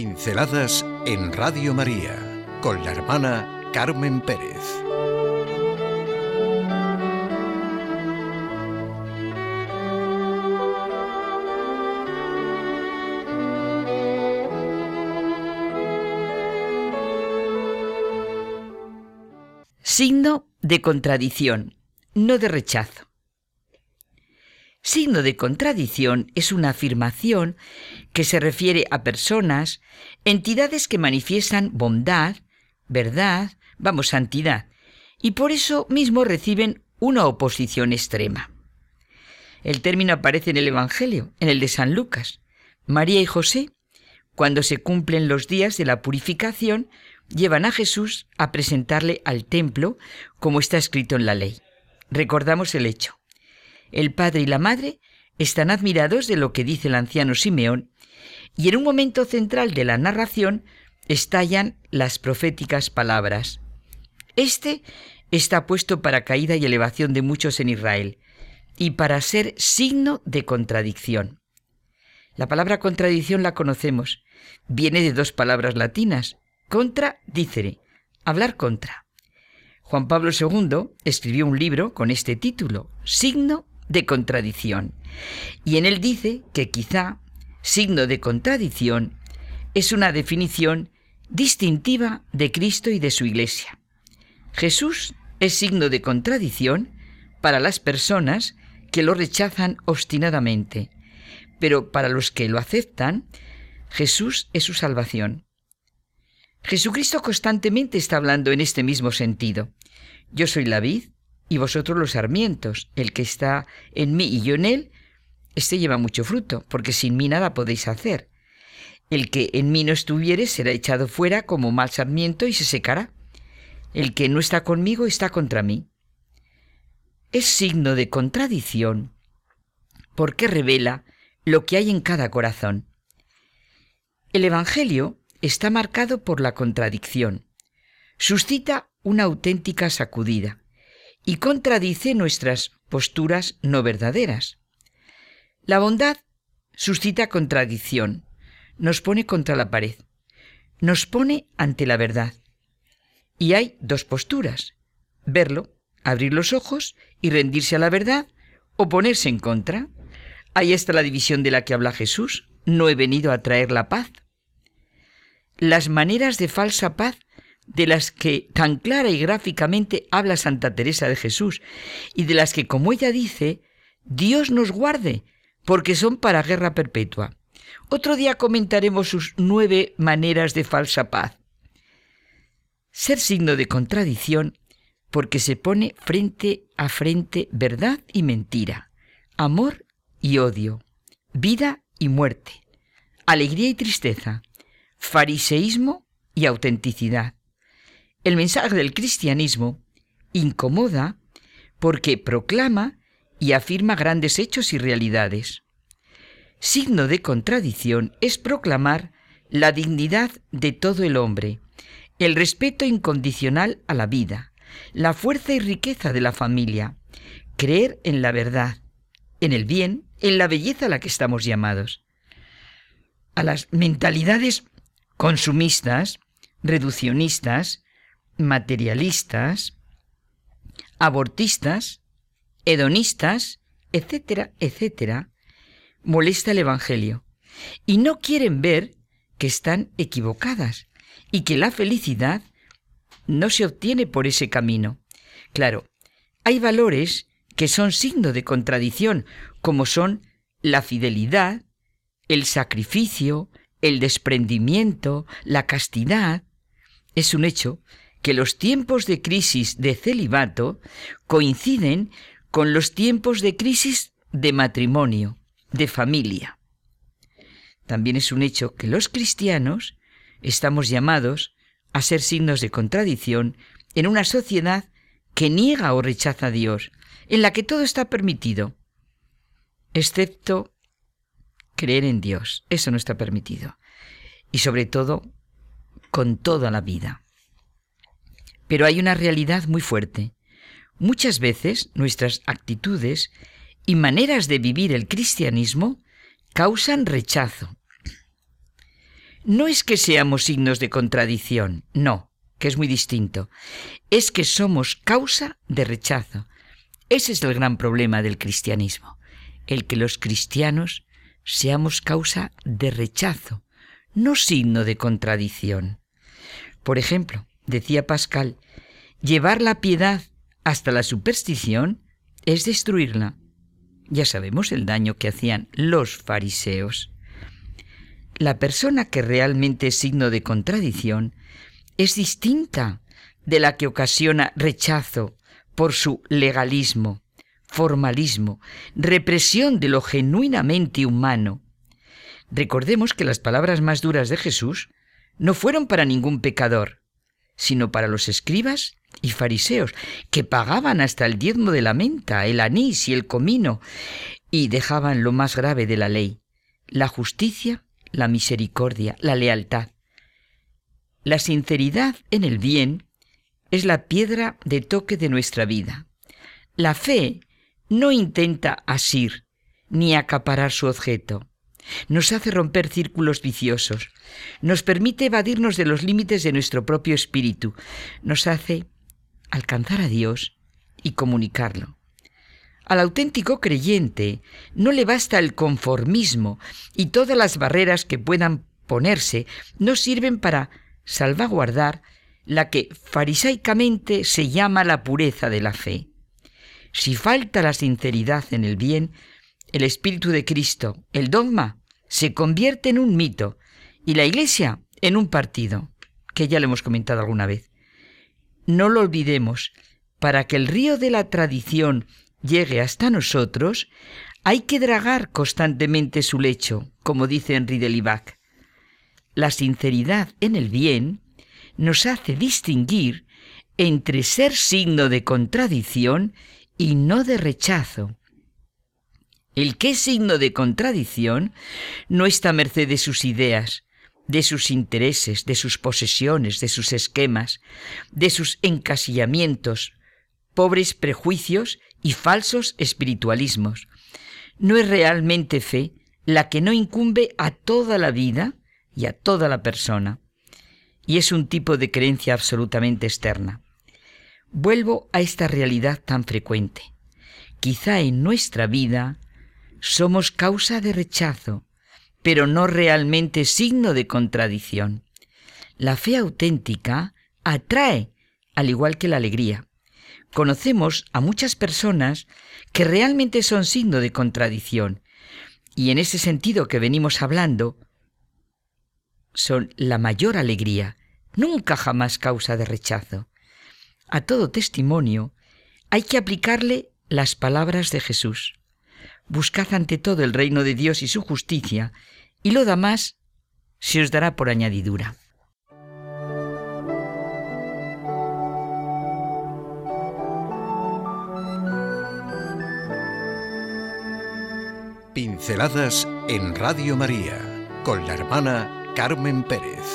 Pinceladas en Radio María con la hermana Carmen Pérez. Signo de contradicción, no de rechazo. Signo de contradicción es una afirmación que se refiere a personas, entidades que manifiestan bondad, verdad, vamos, santidad, y por eso mismo reciben una oposición extrema. El término aparece en el Evangelio, en el de San Lucas. María y José, cuando se cumplen los días de la purificación, llevan a Jesús a presentarle al templo, como está escrito en la ley. Recordamos el hecho. El padre y la madre están admirados de lo que dice el anciano Simeón y en un momento central de la narración estallan las proféticas palabras. Este está puesto para caída y elevación de muchos en Israel y para ser signo de contradicción. La palabra contradicción la conocemos. Viene de dos palabras latinas. Contra dicere, hablar contra. Juan Pablo II escribió un libro con este título, Signo de contradicción. Y en él dice que quizá signo de contradicción es una definición distintiva de Cristo y de su Iglesia. Jesús es signo de contradicción para las personas que lo rechazan obstinadamente, pero para los que lo aceptan, Jesús es su salvación. Jesucristo constantemente está hablando en este mismo sentido. Yo soy la vid, y vosotros los sarmientos. El que está en mí y yo en él, este lleva mucho fruto, porque sin mí nada podéis hacer. El que en mí no estuviere será echado fuera como mal sarmiento y se secará. El que no está conmigo está contra mí. Es signo de contradicción, porque revela lo que hay en cada corazón. El Evangelio está marcado por la contradicción. Suscita una auténtica sacudida y contradice nuestras posturas no verdaderas. La bondad suscita contradicción, nos pone contra la pared, nos pone ante la verdad. Y hay dos posturas, verlo, abrir los ojos y rendirse a la verdad o ponerse en contra. Ahí está la división de la que habla Jesús, no he venido a traer la paz. Las maneras de falsa paz de las que tan clara y gráficamente habla Santa Teresa de Jesús y de las que, como ella dice, Dios nos guarde, porque son para guerra perpetua. Otro día comentaremos sus nueve maneras de falsa paz. Ser signo de contradicción porque se pone frente a frente verdad y mentira, amor y odio, vida y muerte, alegría y tristeza, fariseísmo y autenticidad, el mensaje del cristianismo incomoda porque proclama y afirma grandes hechos y realidades. Signo de contradicción es proclamar la dignidad de todo el hombre, el respeto incondicional a la vida, la fuerza y riqueza de la familia, creer en la verdad, en el bien, en la belleza a la que estamos llamados. A las mentalidades consumistas, reduccionistas, materialistas, abortistas, hedonistas, etcétera, etcétera, molesta el Evangelio y no quieren ver que están equivocadas y que la felicidad no se obtiene por ese camino. Claro, hay valores que son signo de contradicción, como son la fidelidad, el sacrificio, el desprendimiento, la castidad. Es un hecho que los tiempos de crisis de celibato coinciden con los tiempos de crisis de matrimonio, de familia. También es un hecho que los cristianos estamos llamados a ser signos de contradicción en una sociedad que niega o rechaza a Dios, en la que todo está permitido, excepto creer en Dios. Eso no está permitido. Y sobre todo, con toda la vida. Pero hay una realidad muy fuerte. Muchas veces nuestras actitudes y maneras de vivir el cristianismo causan rechazo. no es que seamos signos de contradicción, no, que es muy distinto. Es que somos causa de rechazo. Ese es el gran problema del cristianismo, el que los cristianos seamos causa de rechazo, no signo de contradicción. Por ejemplo, decía Pascal, llevar la piedad hasta la superstición es destruirla. Ya sabemos el daño que hacían los fariseos. La persona que realmente es signo de contradicción es distinta de la que ocasiona rechazo por su legalismo, formalismo, represión de lo genuinamente humano. Recordemos que las palabras más duras de Jesús no fueron para ningún pecador, sino para los escribas y fariseos, que pagaban hasta el diezmo de la menta, el anís y el comino, y dejaban lo más grave de la ley, la justicia, la misericordia, la lealtad. La sinceridad en el bien es la piedra de toque de nuestra vida. La fe no intenta asir ni acaparar su objeto. Nos hace romper círculos viciosos, nos permite evadirnos de los límites de nuestro propio espíritu, nos hace alcanzar a Dios y comunicarlo. Al auténtico creyente no le basta el conformismo y todas las barreras que puedan ponerse no sirven para salvaguardar la que farisaicamente se llama la pureza de la fe. Si falta la sinceridad en el bien, el Espíritu de Cristo, el dogma, se convierte en un mito y la Iglesia en un partido, que ya lo hemos comentado alguna vez. No lo olvidemos, para que el río de la tradición llegue hasta nosotros, hay que dragar constantemente su lecho, como dice Henri de Libac. La sinceridad en el bien nos hace distinguir entre ser signo de contradicción y no de rechazo. El que es signo de contradicción no está a merced de sus ideas, de sus intereses, de sus posesiones, de sus esquemas, de sus encasillamientos, pobres prejuicios y falsos espiritualismos. No es realmente fe la que no incumbe a toda la vida y a toda la persona, y es un tipo de creencia absolutamente externa. Vuelvo a esta realidad tan frecuente. Quizá en nuestra vida somos causa de rechazo, pero no realmente signo de contradicción. La fe auténtica atrae, al igual que la alegría. Conocemos a muchas personas que realmente son signo de contradicción, y en ese sentido que venimos hablando, son la mayor alegría, nunca jamás causa de rechazo. A todo testimonio hay que aplicarle las palabras de Jesús. Buscad ante todo el reino de Dios y su justicia, y lo demás se os dará por añadidura. Pinceladas en Radio María con la hermana Carmen Pérez.